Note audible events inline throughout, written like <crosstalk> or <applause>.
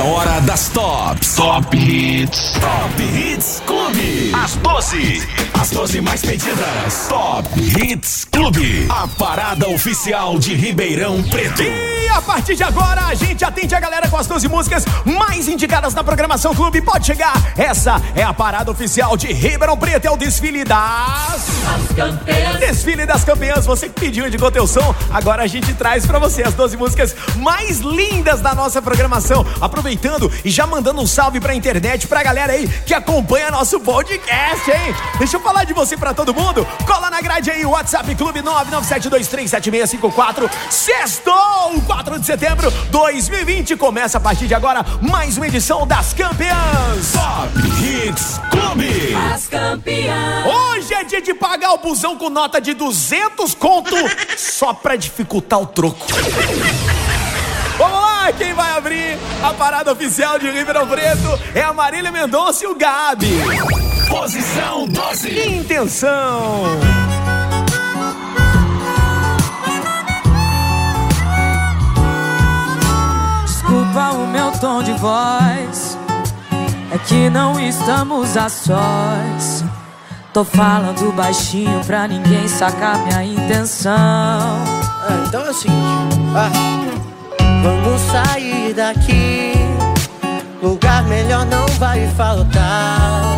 É hora das tops. Top Hits. Top Hits Clube. Às 12. As 12 mais pedidas. Top Hits Clube. A parada oficial de Ribeirão Preto. E a partir de agora a gente atende a galera com as 12 músicas mais indicadas na programação Clube. Pode chegar. Essa é a parada oficial de Ribeirão Preto. É o desfile das. Desfile das campeãs. Você que pediu, indicou teu som. Agora a gente traz pra você as 12 músicas mais lindas da nossa programação. Aproveitando e já mandando um salve pra internet, pra galera aí que acompanha nosso podcast, hein? Deixa eu falar de você pra todo mundo. Cola na grade aí, WhatsApp Clube 997237654. Sextou, 4 de setembro 2020. Começa a partir de agora mais uma edição das campeãs. Top Hits Clube. As campeãs. Hoje é dia de pagar o busão com nota de 200 conto só pra dificultar o troco. Quem vai abrir a parada oficial de Ribeirão Preto é a Marília Mendonça e o Gabi. Posição 12. Intenção. Desculpa o meu tom de voz. É que não estamos a sós. Tô falando baixinho pra ninguém sacar minha intenção. Ah, então é o seguinte, ah, vamos sair daqui. Lugar melhor não vai faltar.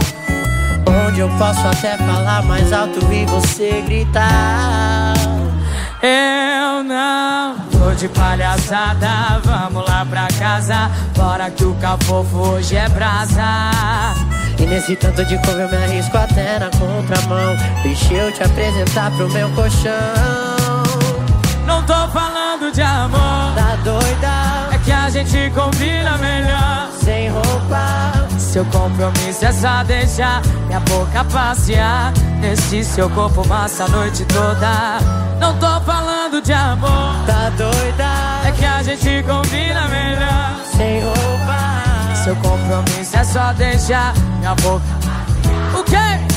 Onde eu posso até falar mais alto e você gritar. Eu não tô de palhaçada. Vamos lá pra casa. Bora que o cafofo hoje é brasa. E nesse tanto de couve eu me arrisco até na contramão. Deixa eu te apresentar pro meu colchão. Não tô falando de amor. Tá doida? É que a gente combina melhor. Sem roupa. Seu compromisso é só deixar minha boca passear Nesse seu corpo massa a noite toda Não tô falando de amor Tá doida? É que a gente combina melhor Sem roupa. Seu compromisso é só deixar minha boca O quê?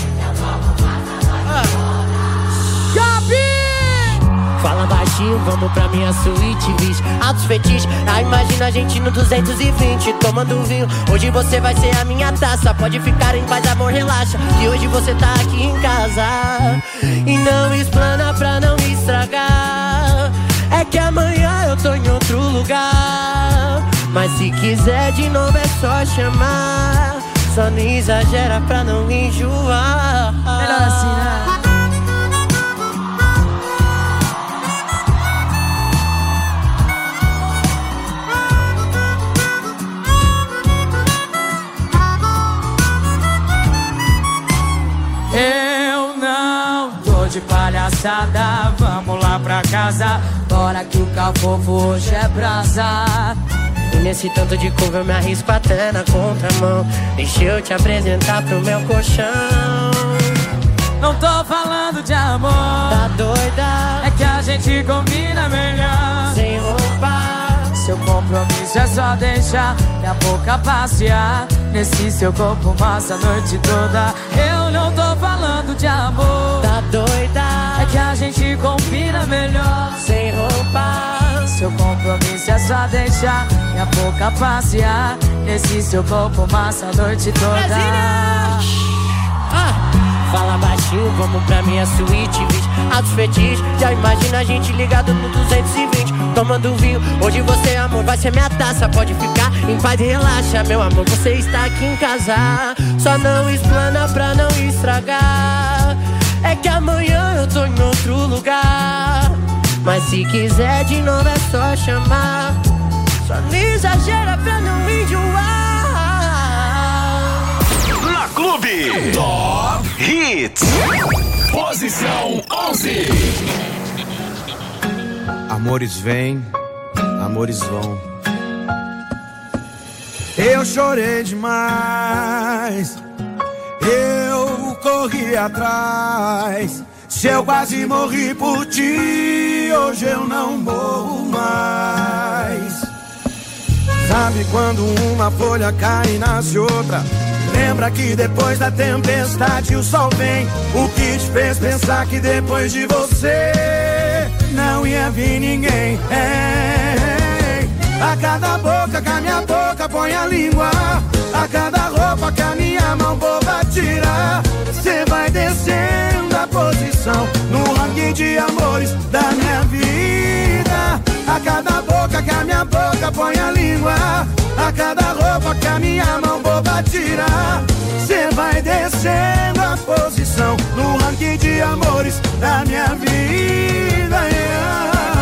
Fala baixinho, vamos pra minha suíte, bicho Altos fetiches, ah, imagina a gente no 220 Tomando vinho, hoje você vai ser a minha taça Pode ficar em paz, amor, relaxa Que hoje você tá aqui em casa. E não explana pra não estragar. É que amanhã eu tô em outro lugar. Mas se quiser de novo é só chamar. Só não exagera pra não enjoar. Melhor assim, né? De palhaçada, vamos lá pra casa. Bora que o cafofo hoje é brasa. E nesse tanto de couve eu me arrisco até na contramão Deixa eu te apresentar pro meu colchão Não tô falando de amor, Tá doida? é que a gente combina melhor. Sem roupa Seu compromisso é só deixar minha boca passear Nesse seu corpo massa a noite toda Eu não tô falando de amor doida? É que a gente combina melhor Sem roupa. Seu compromisso é só deixar minha boca passear Nesse seu corpo massa a noite toda. Ah, Fala baixinho, vamos pra minha suíte, bicho Altos fetiches, já imagina a gente ligado no 220 Tomando vinho, hoje você, amor, vai ser minha taça Pode ficar em paz e relaxa, meu amor, você está aqui em casa Só não explana pra não estragar É que amanhã eu tô em outro lugar Mas se quiser de novo é só chamar Só não exagera pra não enjoar Na Clube. Top Hits. Posição 11. Amores vêm, amores vão. Eu chorei demais, eu corri atrás. Se eu quase morri por ti, hoje eu não morro mais. Sabe quando uma folha cai e nasce outra? Lembra que depois da tempestade o sol vem. O que te fez pensar que depois de você não ia vir ninguém? É, a cada boca que a minha boca põe a língua. A cada roupa que a minha mão boba tira. Cê vai descendo a posição no ranking de amores da minha vida. A cada boca que a minha boca põe a língua. A cada roupa que a minha mão boba tira. Cê vai descendo a posição no ranking de amores da minha vida. Ai,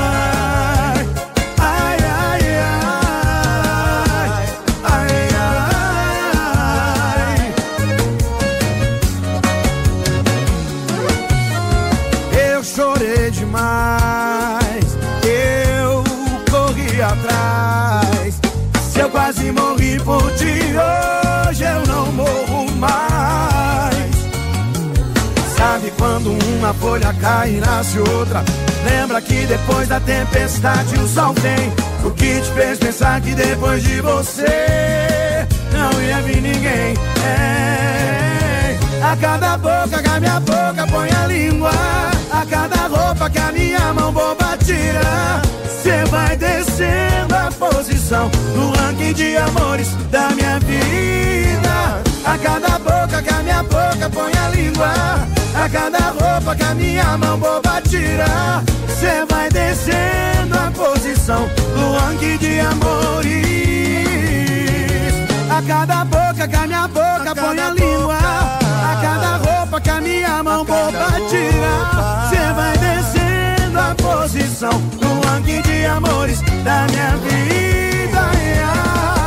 quase morri por ti, hoje eu não morro mais. Sabe quando uma folha cai e nasce outra? Lembra que depois da tempestade o sol vem. O que te fez pensar que depois de você não ia vir ninguém? É, a cada boca que a minha boca põe a língua, a cada roupa que a minha mão boba tira, cê vai descendo a posição no ranking de amores da minha vida. A cada boca que a minha boca põe a língua, a cada roupa que a minha mão boba tira, cê vai descendo a posição no ranking de amores. A cada boca que a minha boca põe a língua, a cada roupa que a minha mão boba tira, cê vai descendo a posição no ranking de amores da minha vida. Ai,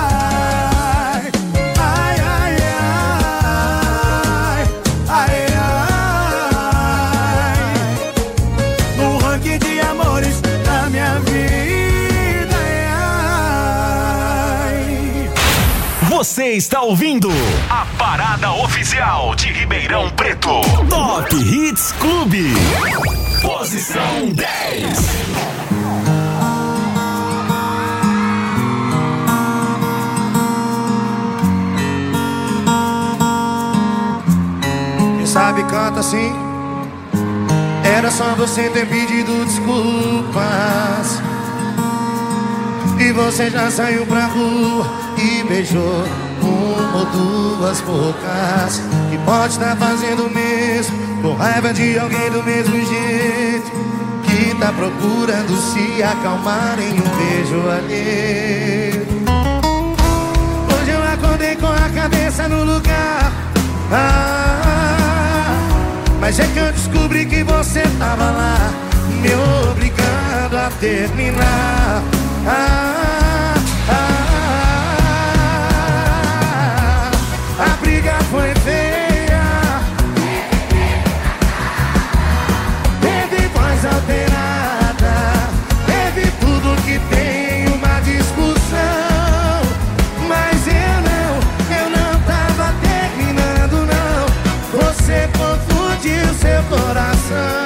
Você está ouvindo a parada oficial de Ribeirão Preto. Top Hits Clube. Posição 10. Quem sabe canta assim. Era só você ter pedido desculpas. E você já saiu pra rua e beijou uma ou duas bocas. Que pode estar fazendo o mesmo, com raiva de alguém do mesmo jeito. Que tá procurando se acalmar em um beijo alheio. Hoje eu acordei com a cabeça no lugar. Ah, mas é que eu descobri que você tava lá, me obrigando a terminar. Ah, briga foi feia. Teve voz alterada, teve tudo que tem uma discussão. Mas eu não, eu não tava terminando, não. Você confundiu seu coração.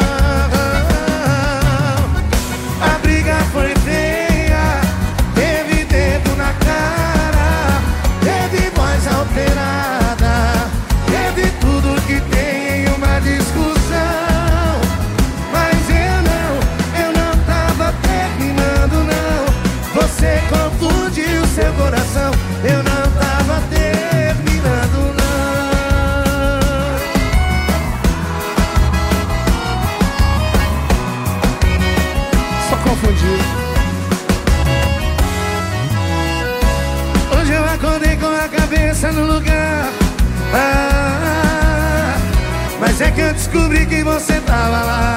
Descobri que você tava lá,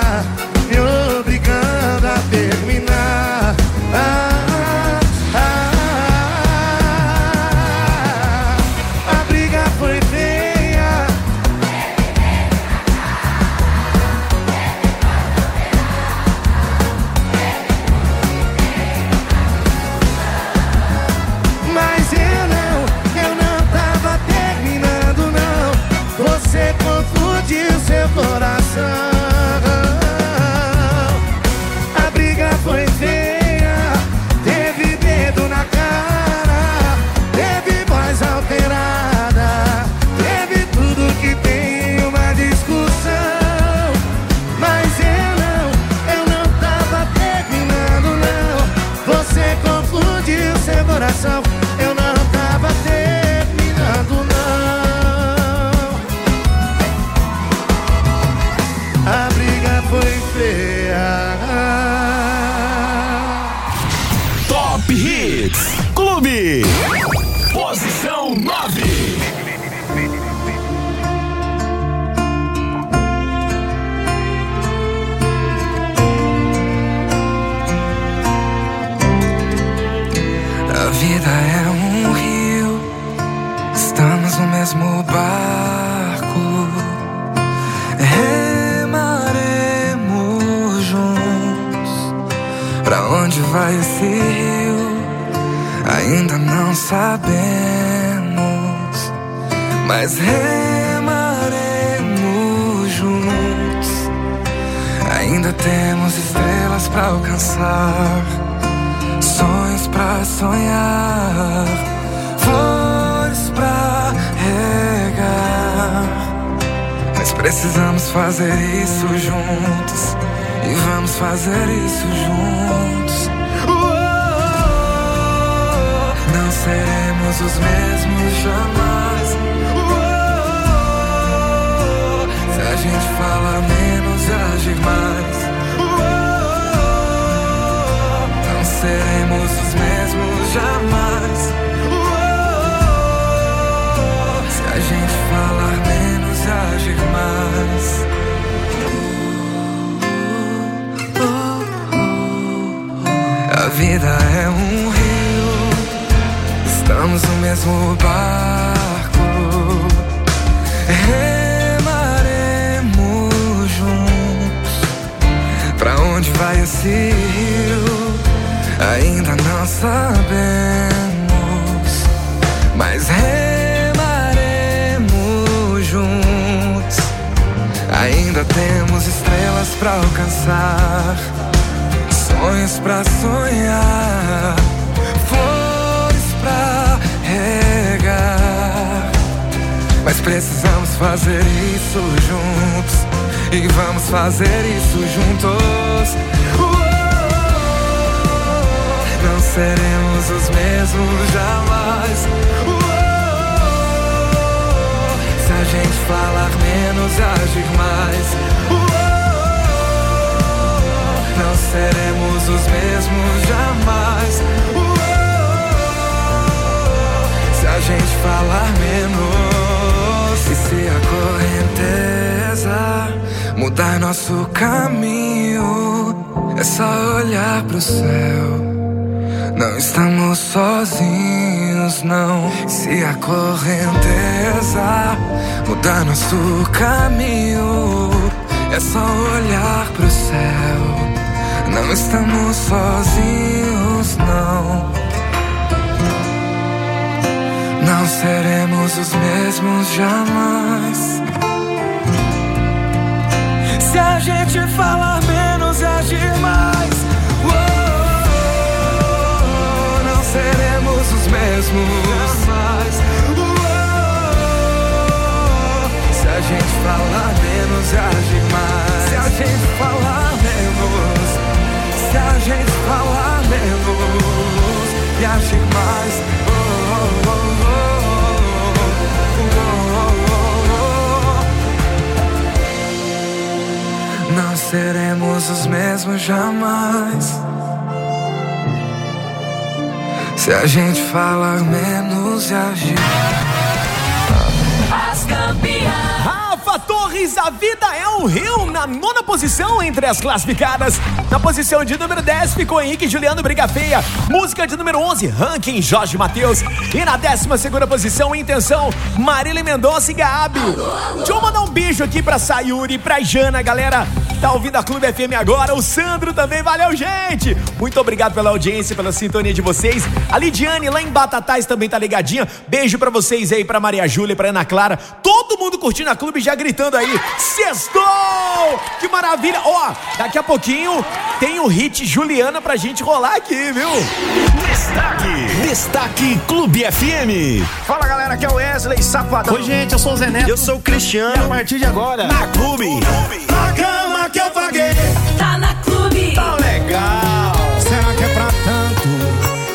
onde vai esse rio? Ainda não sabemos, mas remaremos juntos. Ainda temos estrelas pra alcançar sonhos pra sonhar, flores pra regar. Mas precisamos fazer isso juntos e vamos fazer isso juntos. Seremos os mesmos jamais. se a gente fala menos agir mais. seremos os mesmos jamais. se a gente falar menos agir mais. A vida é um rio, estamos no mesmo barco. Remaremos juntos. Pra onde vai esse rio? Ainda não sabemos, mas remaremos juntos. Ainda temos estrelas para alcançar, sonhos para sonhar, Mas precisamos fazer isso juntos e vamos fazer isso juntos. Não seremos os mesmos jamais. se a gente falar menos e agir mais. não seremos os mesmos jamais. se a gente falar menos. E se a correnteza mudar nosso caminho, é só olhar pro céu não estamos sozinhos, não. Se a correnteza mudar nosso caminho, é só olhar pro céu. Não estamos sozinhos, não. Não seremos os mesmos jamais. Se a gente falar menos e agir mais. seremos os mesmos mais. se a gente falar menos e agir mais. Se a gente falar menos. Se a gente falar menos os mesmos jamais. Se a gente falar menos e agir. As campeãs. Rafa Torres, a vida é um rio na nona posição entre as classificadas. Na posição de número 10 ficou Henrique Juliano Briga Feia. Música de número 11, Ranking Jorge Matheus. E na décima segunda posição, Intenção, Marília Mendonça e Gabi. Deixa eu mandar um beijo aqui pra Sayuri, pra Jana, galera tá ouvindo a Clube FM agora. O Sandro também, valeu, gente! Muito obrigado pela audiência, pela sintonia de vocês. A Lidiane lá em Batatais também tá ligadinha. Beijo para vocês aí, pra Maria Júlia, pra Ana Clara. Todo mundo curtindo a Clube já gritando aí. Sextou! Que maravilha! Ó, daqui a pouquinho tem o hit Juliana pra gente rolar aqui, viu? Destaque! Destaque Clube FM. Fala galera, aqui é o Wesley Safadão. Oi, gente, eu sou o Zé Neto. Eu sou o Cristiano. E a partir de agora, na Clube. Na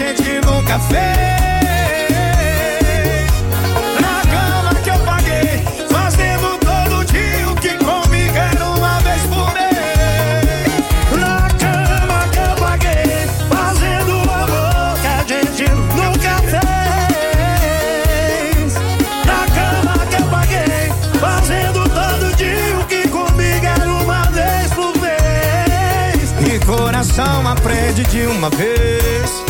Gente nunca fez. Na cama que eu paguei, fazendo todo dia o que comigo era uma vez por mês. Na cama que eu paguei, fazendo amor que a gente nunca fez. Na cama que eu paguei, fazendo todo dia o que comigo era uma vez por mês. E coração aprende de uma vez.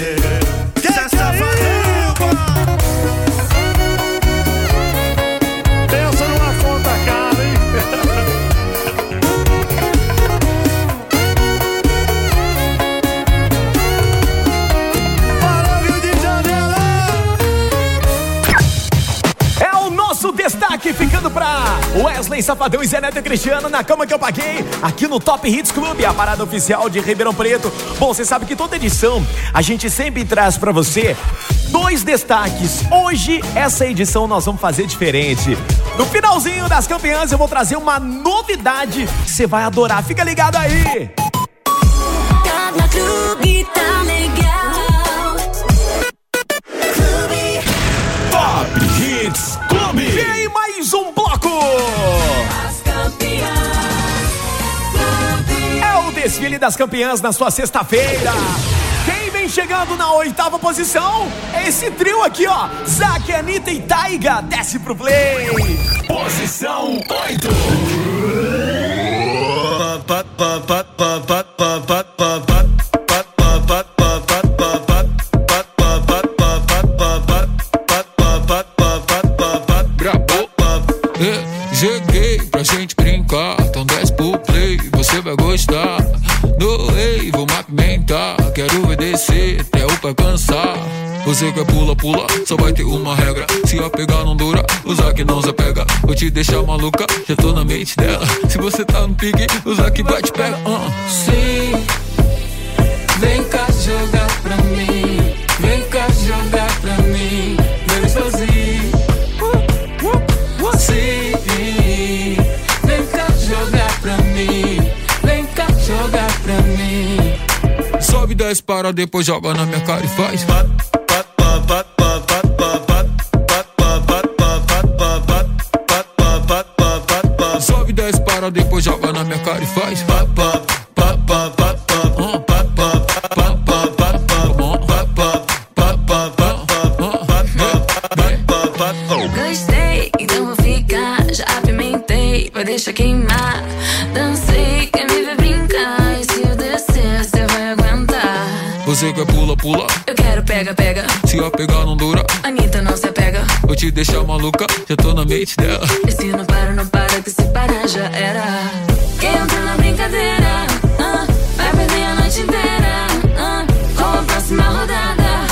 Destaque ficando pra Wesley Safadão e Zé Neto Cristiano na cama que eu paguei aqui no Top Hits Clube, a parada oficial de Ribeirão Preto. Bom, você sabe que toda edição a gente sempre traz pra você dois destaques. Hoje, essa edição nós vamos fazer diferente. No finalzinho das campeãs, eu vou trazer uma novidade que você vai adorar. Fica ligado aí! Tá na clube, tá desfile das campeãs na sua sexta-feira. Quem vem chegando na oitava posição é esse trio aqui, ó. Zack, Anitta e Taiga. Desce pro play. Posição 8. Brabo, é, cheguei pra gente brincar. Então desce pro play, você vai gostar. Movimentar. Quero ver descer até o pé cansar. Você quer pula, pula, só vai ter uma regra. Se a pegar não dura, usar que não se pega. Vou te deixar maluca, já tô na mente dela. Se você tá no pique, usar que vai te pega. Uh. Sim, vem cá jogar pra mim. Vem cá jogar pra mim. 10 para depois joga na minha cara e faz. Sobe 10 para depois joga na minha cara e faz. A pegar não dura, Anitta não se apega. Vou te deixar maluca, já tô na mente dela. E se não para, não para, que se parar já era. Quem entra na brincadeira, ah, vai perder a noite inteira. Ah, com a próxima rodada,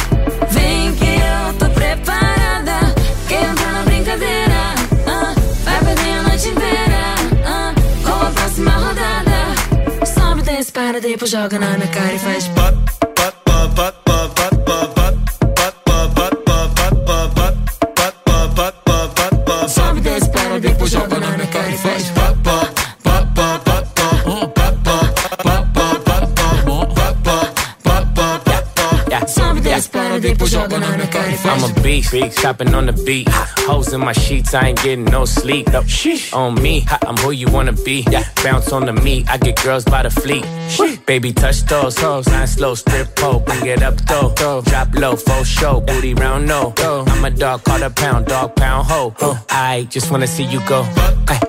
vem que eu tô preparada. Quem entra na brincadeira, ah, vai perder a noite inteira. Ah, com a próxima rodada, sobe, desce, para, depois joga na minha cara e faz pop. Beast, chopping on the beat. Hoes in my sheets, I ain't getting no sleep. No. On me, I'm who you wanna be. Yeah. Bounce on the meat, I get girls by the fleet. Baby, touch those hoes, nine slow strip pole, bring it up though. Drop low, full show, booty round no. I'm a dog, call a pound, dog pound ho. I just wanna see you go. Ay.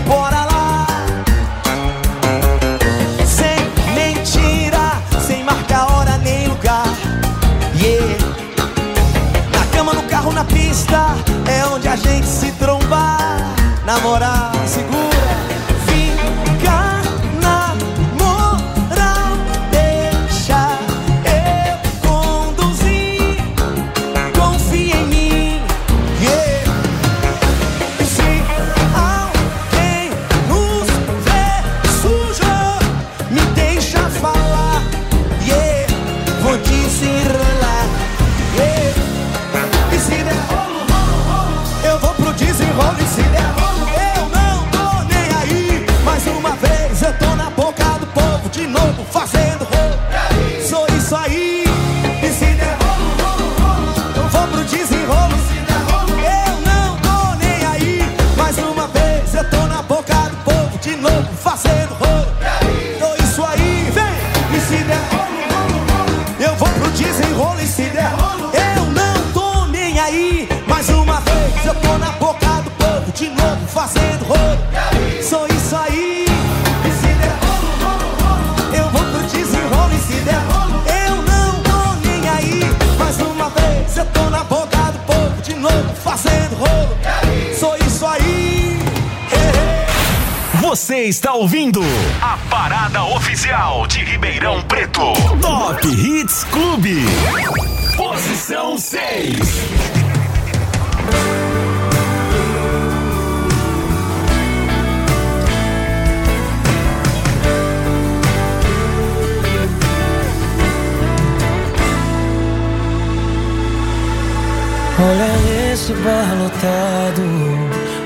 Bora lá. Sem mentira, sem marcar hora nem lugar. Yeah. Na cama, no carro, na pista, é onde a gente se trombar. Na fazendo rolo. Sou isso aí. E se der rolo, rolo, rolo, eu vou pro desenrolo. E se der rolo, eu não tô nem aí. Mais uma vez eu tô na boca do povo, de novo fazendo rolo. Sou isso aí. Você está ouvindo a parada oficial de Ribeirão Preto. Top Hits Clube. Posição 6. Olha esse bar lotado,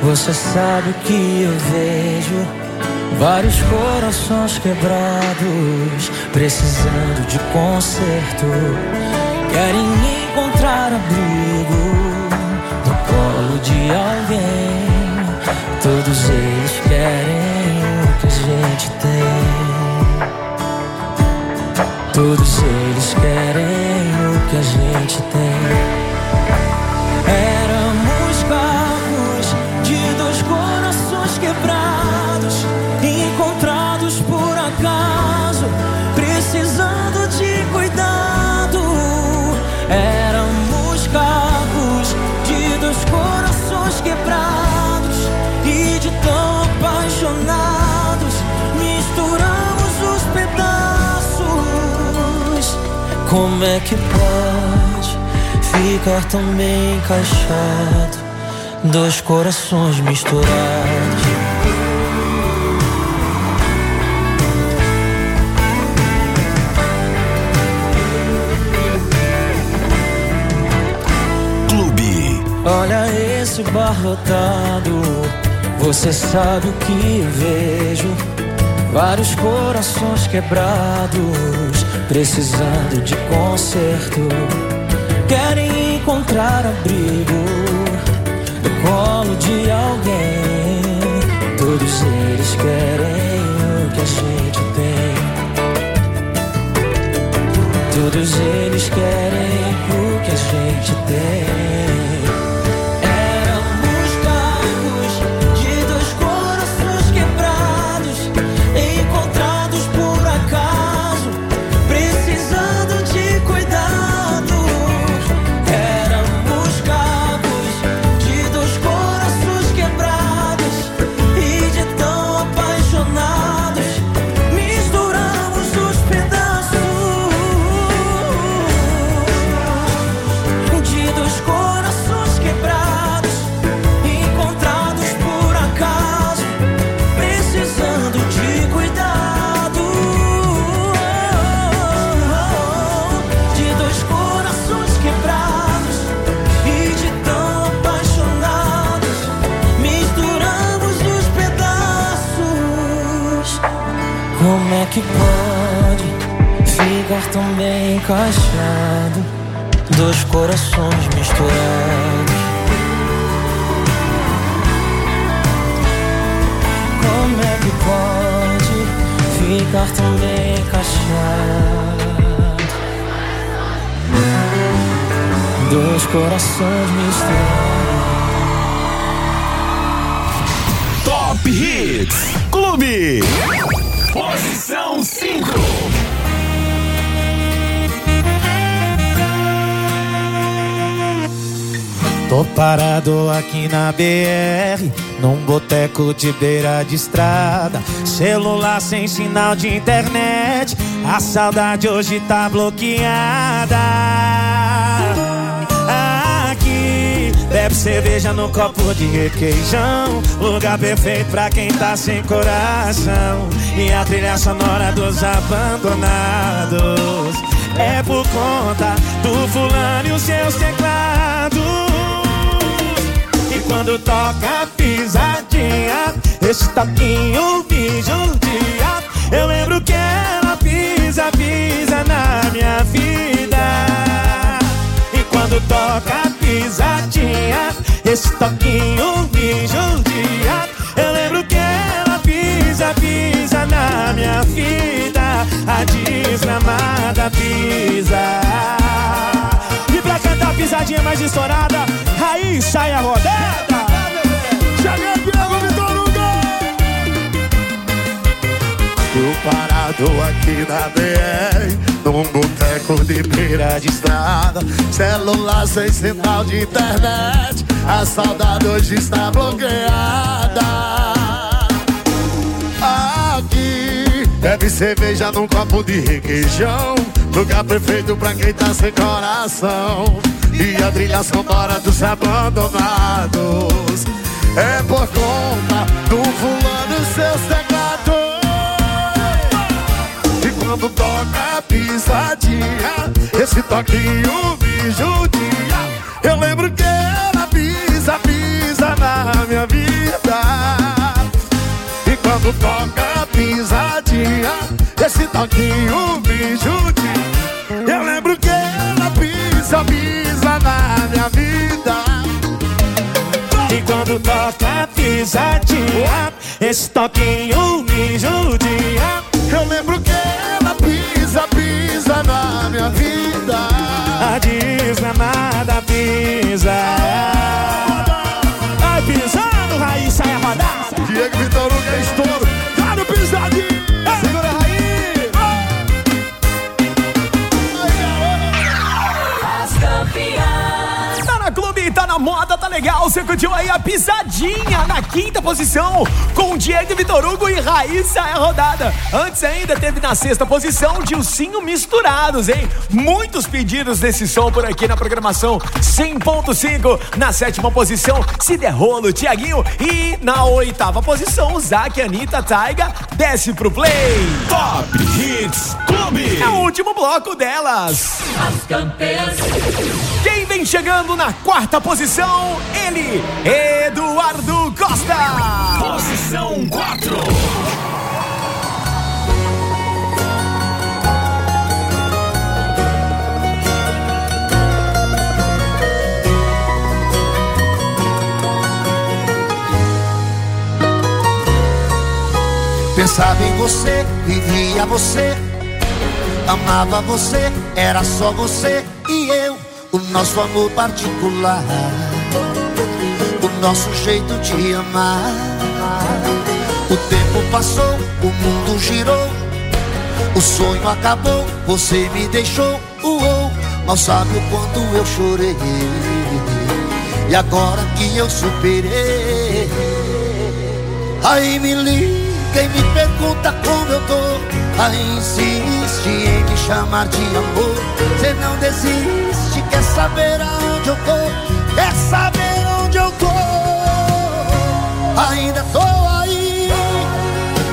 você sabe o que eu vejo. Vários corações quebrados, precisando de conserto. Querem encontrar abrigo no colo de alguém. Todos eles querem o que a gente tem. Todos eles querem o que a gente tem. Como é que pode ficar tão bem encaixado? Dois corações misturados. Clube. Olha esse bar lotado, você sabe o que vejo. Vários corações quebrados, precisando de conserto. Querem encontrar abrigo no colo de alguém. Todos eles querem o que a gente tem. Todos eles querem o que a gente tem. Que pode ficar tão bem encaixado? Dois corações misturados. Como é que pode ficar tão bem encaixado? Dois corações misturados. Top Hits Clube. Posição 5. Tô parado aqui na BR, num boteco de beira de estrada. Celular sem sinal de internet, a saudade hoje tá bloqueada. Cerveja no copo de requeijão. Lugar perfeito pra quem tá sem coração. E a trilha sonora dos abandonados. É por conta do fulano e os seus teclados. E quando toca pisadinha, esse toquinho me judia. Eu lembro que ela pisa, pisa na minha vida. Quando toca pisadinha, esse toquinho me judia. Eu lembro que ela pisa, pisa na minha vida. A desgramada pisa. E pra cantar a pisadinha mais estourada, aí sai a rodada. Cheguei Tô parado aqui na BR, num boteco de beira de estrada. Celular sem sinal de internet, a saudade hoje está bloqueada. Aqui, bebe cerveja num copo de requeijão. Lugar perfeito pra quem tá sem coração. E a trilha sonora dos abandonados. É por conta do fulano seus teclados. Quando toca a pisadinha, esse toquinho me judia. Eu lembro que ela pisa, pisa na minha vida. E quando toca pisadinha, esse toquinho me judia. Eu lembro que ela pisa, pisa na minha vida. E quando toca pisadinha, esse toquinho me judia. Eu lembro que ela pisa, pisa na minha vida. A desgramada pisa. Legal. Você curtiu aí a pisadinha na quinta posição com Diego Vitor Hugo e Raíssa é rodada. Antes ainda teve na sexta posição Dilcinho Misturados, hein? Muitos pedidos desse som por aqui na programação 100.5. Na sétima posição, Se Der Rolo, Tiaguinho. E na oitava posição, Zac, Anitta, Taiga, desce pro play. Top Hits Clube. É o último bloco delas. As campeãs. Quem vem chegando na quarta posição? Ele, Eduardo Costa. Posição 4. Pensava em você, vivia você, amava você, era só você e eu, o nosso amor particular, o nosso jeito de amar. O tempo passou, o mundo girou, o sonho acabou, você me deixou, uou, mal sabe o quanto eu chorei. E agora que eu superei, aí me liga e me pergunta como eu tô. Aí insiste em me chamar de amor. Você não desiste, quer saber aonde eu tô? Quer saber onde eu tô? Ainda tô aí,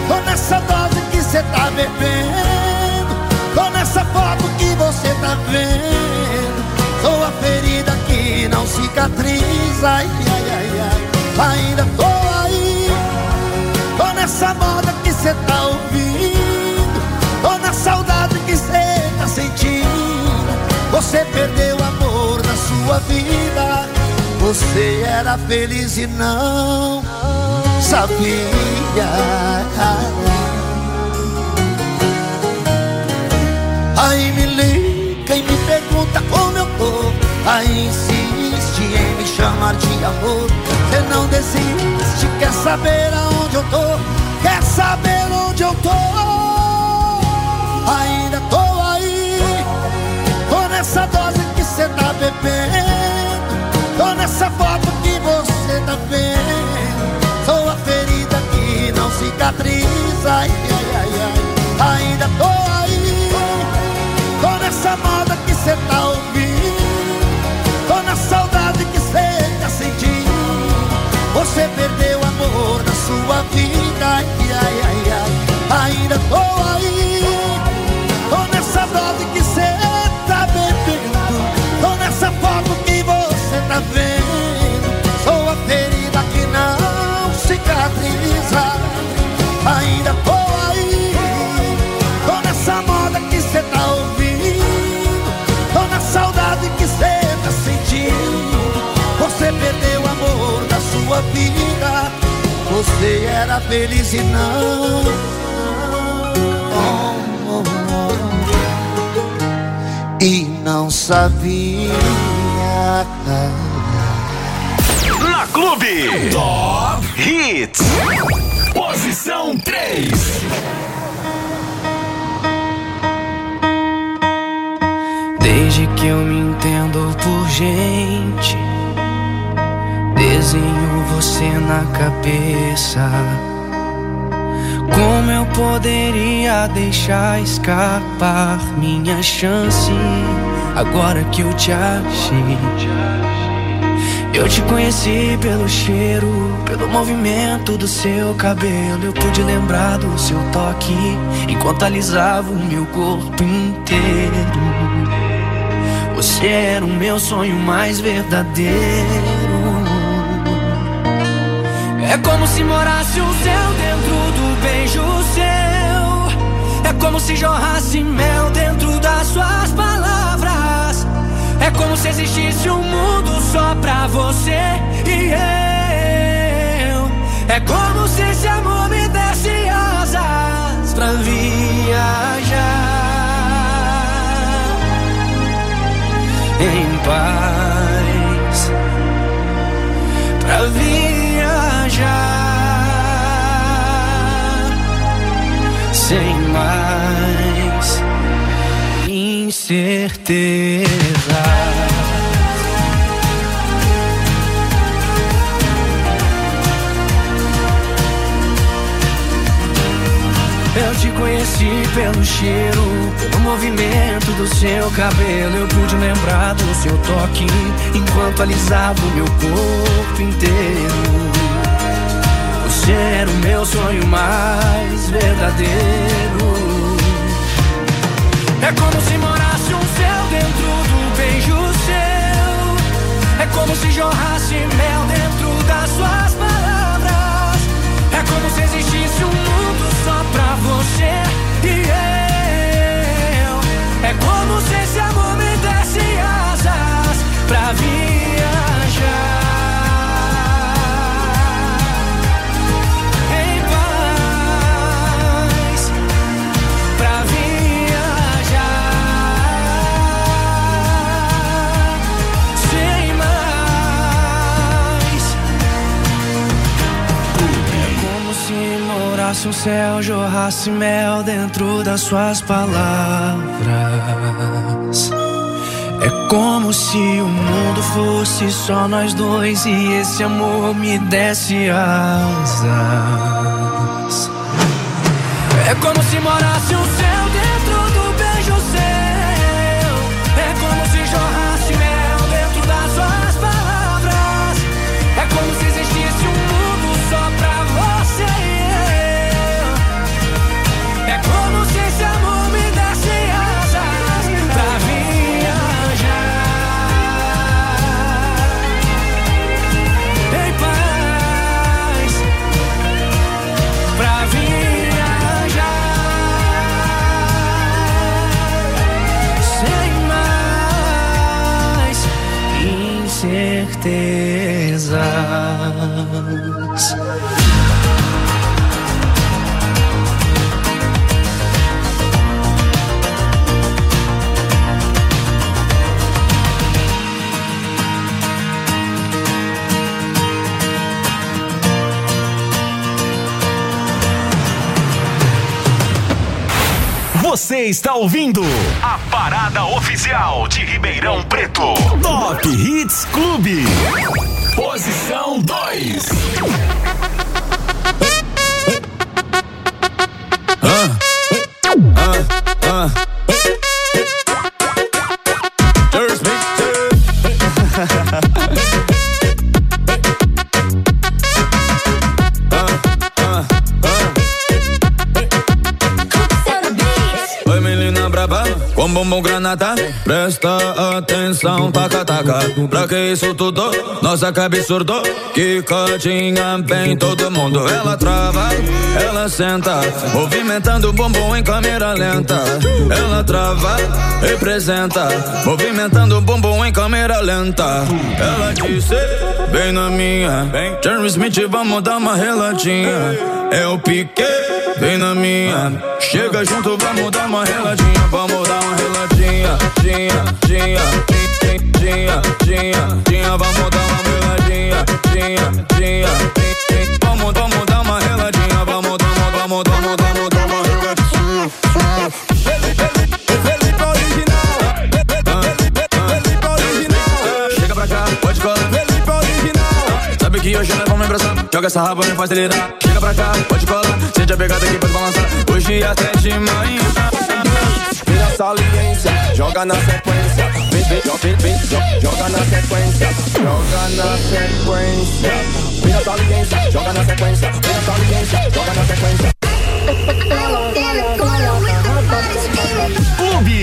tô nessa dose que cê tá bebendo. Tô nessa foto que você tá vendo. Sou a ferida que não cicatriza. Ai, ai, ai, ai. Ainda tô aí, tô nessa moda que cê tá ouvindo. Tô na saudade que cê tá sentindo. Você perdeu o amor da sua vida. Você era feliz e não sabia. Aí me liga e me pergunta como eu tô. Aí insiste em me chamar de amor. Você não desiste, quer saber aonde eu tô? Quer saber onde eu tô? Ainda nessa dose que cê tá bebendo. Tô nessa foto que você tá vendo. Sou a ferida que não cicatriza. Sua vida. Você era feliz e não. Oh, oh, oh. E não sabia. Na Clube. Top Hits. Posição 3. Desde que eu me entendo por gente, desenho você na cabeça. Como eu poderia deixar escapar minha chance agora que eu te achei? Eu te conheci pelo cheiro, pelo movimento do seu cabelo. Eu pude lembrar do seu toque enquanto alisava o meu corpo inteiro. Você era o meu sonho mais verdadeiro. É como se morasse o céu dentro do beijo seu. É como se jorrasse mel dentro das suas palavras. É como se existisse um mundo só pra você e eu. É como se esse amor me desse asas pra viajar. em paz mais incerteza. Eu te conheci pelo cheiro, pelo movimento do seu cabelo. Eu pude lembrar do seu toque enquanto alisava o meu corpo inteiro. Era o meu sonho mais verdadeiro. É como se morasse um céu dentro do beijo seu. É como se jorrasse mel dentro das suas palavras. É como se existisse um mundo só pra você e eu. Céu, jorrasse mel dentro das suas palavras. É como se o mundo fosse só nós dois e esse amor me desse asas. É como se morasse um Você está ouvindo a parada oficial de Ribeirão Preto. Top Hits Clube. Posição 2. Bumbum granada. Presta atenção, taca taca. Pra que isso tudo? Nossa cabeça surdo Quicadinha bem todo mundo. Ela trava, ela senta. Movimentando o bumbum em câmera lenta. Ela trava, representa. Movimentando o bumbum em câmera lenta. Ela disse, bem na minha. Jeremy Smith, vamos dar uma reladinha É o pique, vem na minha. Chega junto, vamos dar uma reladinha, vamos dar uma reladinha, dinha, dinha, dinha, dinha, dinha, dinha, vamos dar uma reladinha, dinha, dinha, dinha, vamos, vamos dar uma reladinha, vamos, vamos, vamos, vamos, vamos dar uma reladinha. Felipe original, chega pra cá, pode colar. Que hoje nós vamos abraçar, joga essa raba, me faz delirar. Chega pra cá, pode colar, sente a pegada aqui, pode balançar. Hoje até de manhã. Saliência, joga na sequência. Vem, vem, vem, vem, jo- joga na sequência. Joga na sequência. Vira saliência, joga na sequência. Vira saliência, joga na sequência. Clube.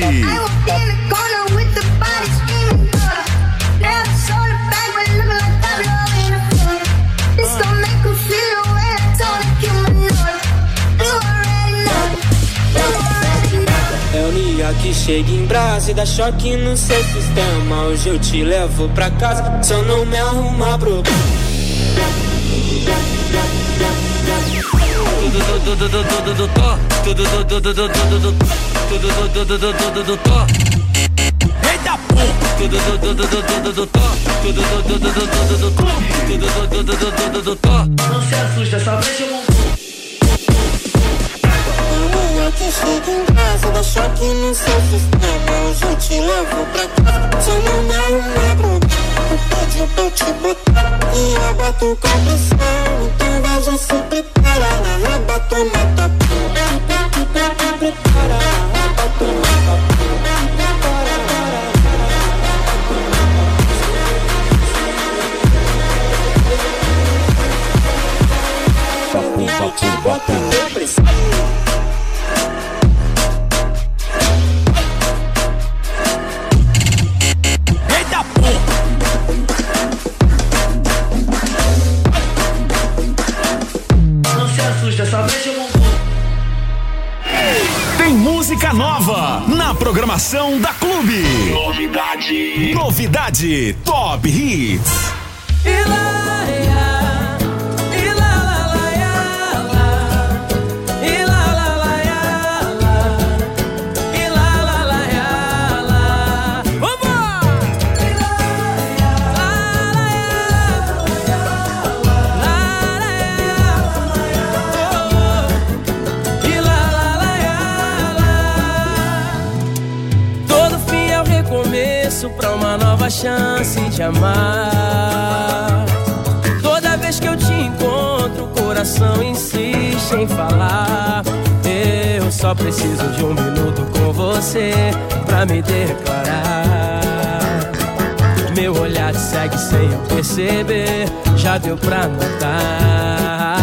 Mulher que chega em brasa e dá choque no seu sistema. Hoje eu te levo pra casa, só não me arruma problema. Eita Não se assusta, só veja um Que chega em casa, dá choque no seu sistema. Hoje eu te levo pra casa, só não me arruma problema. Pediu pra eu te botar e eu boto com pressão. Então vai já se prepara, na raba toma tapa. Prepara, na raba toma tapa. Programação da Clube. Novidade. Novidade Top Hits. Chance de amar. Toda vez que eu te encontro, o coração insiste em falar. Eu só preciso de um minuto com você pra me declarar. Meu olhar te segue sem eu perceber, já deu pra notar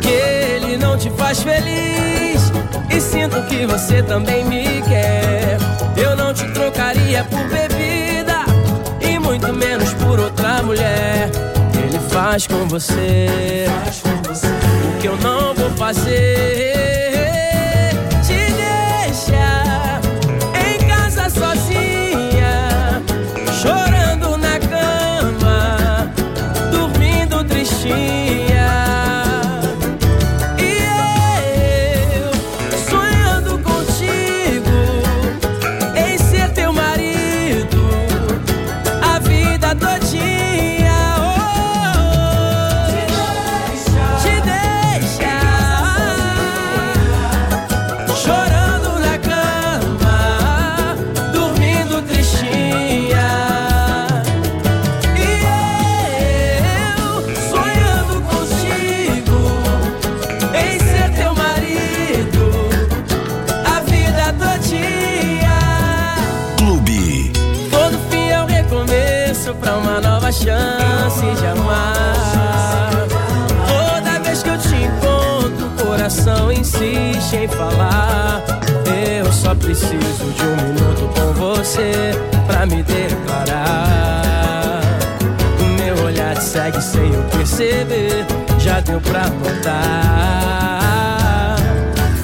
que ele não te faz feliz e sinto que você também me quer. Eu não te trocaria por bebida Ele faz com você o que eu não vou fazer. Te deixa em casa sozinha, chorando na cama, dormindo tristinha. Preciso de um minuto com você pra me declarar. O meu olhar te segue sem eu perceber, já deu pra notar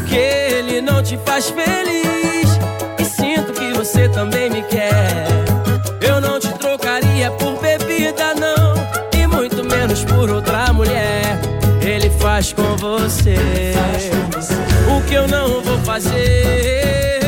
que ele não te faz feliz. E sinto que você também me quer. Eu não te trocaria por bebida, não. E muito menos por outra mulher. Ele faz com você o que eu não vou fazer.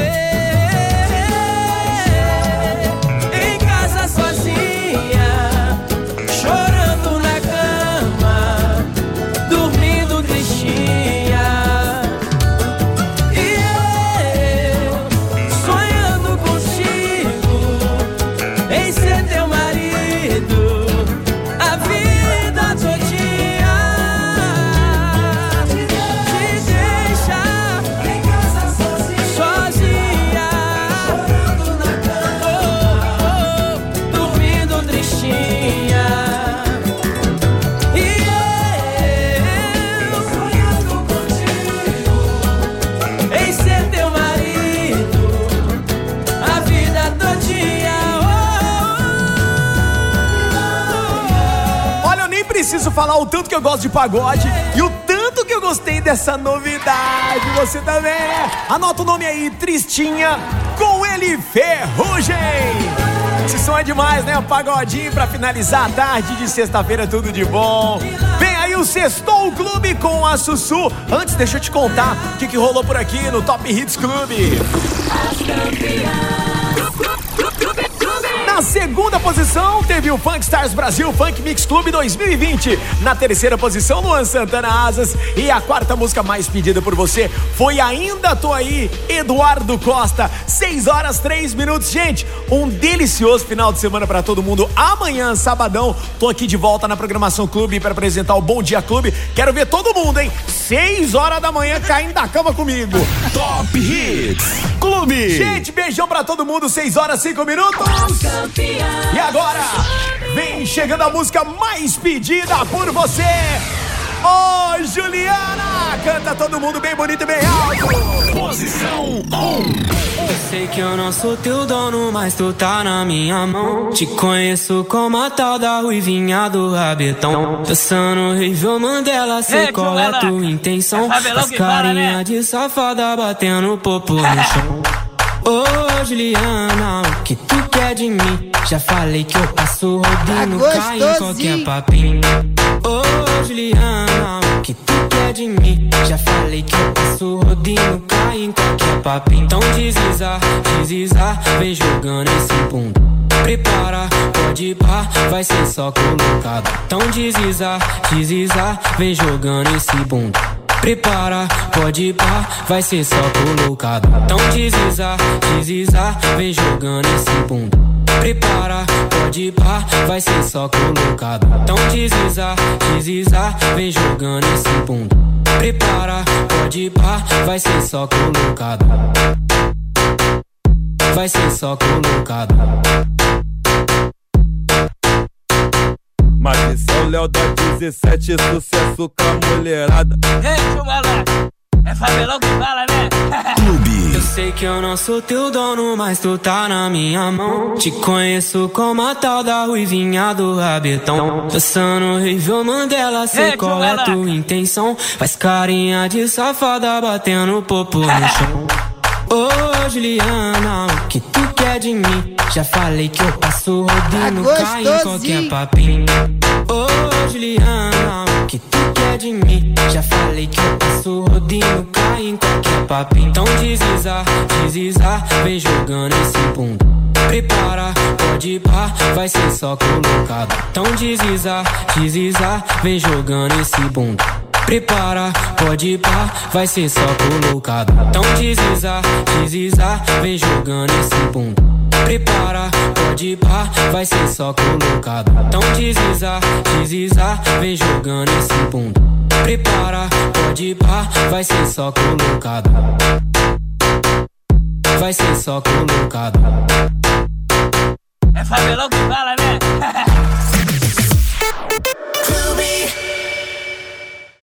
Falar o tanto que eu gosto de pagode e o tanto que eu gostei dessa novidade. Você também, né? Anota o nome aí, Tristinha, com ele, Ferrugem. Esse som é demais, né? Um pagodinho pra finalizar a tarde de sexta-feira, tudo de bom. Vem aí o Sextou Clube com a Sussu. Antes, deixa eu te contar o que, que rolou por aqui no Top Hits Clube. Na segunda posição, teve o Funk Stars Brasil Funk Mix Clube 2020. Na terceira posição, Luan Santana Asas. E a quarta música mais pedida por você foi Ainda Tô Aí, Eduardo Costa. 6 horas 3 minutos. Gente, um delicioso final de semana para todo mundo. Amanhã, sabadão, tô aqui de volta na programação Clube para apresentar o Bom Dia Clube. Quero ver todo mundo, hein? 6 horas da manhã caindo da cama comigo. Top Hits Clube. Gente, beijão pra todo mundo. 6 horas 5 minutos. E agora, vem chegando a música mais pedida por você. Ô, Juliana! Canta todo mundo bem bonito e bem alto. Posição 1. Eu sei que eu não sou teu dono, mas tu tá na minha mão. Te conheço como a tal da ruivinha do rabetão. Dançando horrível Mandela, sei Ei, qual é Juliana. tua intenção. As carinha né? de safada batendo popô no chão. Ô Juliana, o que tu quer de mim? Já falei que eu passo rodando, Tá cai em qualquer papinho. Ô Juliana, de mim? Já falei que eu passo rodinho, cai em qualquer papinho. Então desliza, desliza, vem jogando esse bunda. Prepara, pode pá, vai ser só colocado. Então desliza, desliza, vem jogando esse bunda. Prepara, pode pá, vai ser só colocado. Então desliza, desliza, vem jogando esse bunda. Prepara, pode ir pá, vai ser só colocado. Então desliza, desliza, vem jogando esse bunda. Prepara, pode ir pá, vai ser só colocado. Vai ser só colocado. Mas esse é o Léo da 17, sucesso com a mulherada. Ei, Chugala, é favelão que fala, né? <laughs> Eu sei que eu não sou teu dono, mas tu tá na minha mão. Te conheço como a tal da ruivinha do rabetão. Dançando horrível Mandela, sei Ei, qual é tua intenção. Faz carinha de safada batendo popô no <laughs> chão. Ô Juliana, o que tu quer de mim? Já falei que eu passo rodinho, Tá cai em qualquer papinho. Ô Juliana, o que tu quer de mim? Já falei que eu passo rodinho, cai em qualquer papinho. Então desliza, desliza, vem jogando esse bunda. Prepara, pode pá, vai ser só colocado. Então desliza, desliza, vem jogando esse bunda. Prepara, pode ir pá, vai ser só colocado. Então desliza, desliza, vem jogando esse bunda. Prepara, pode pá, vai ser só colocado. Então desliza, desliza, vem jogando esse bunda. Prepara, pode pá, vai ser só colocado. Vai ser só colocado. É favelão que fala, né? <laughs>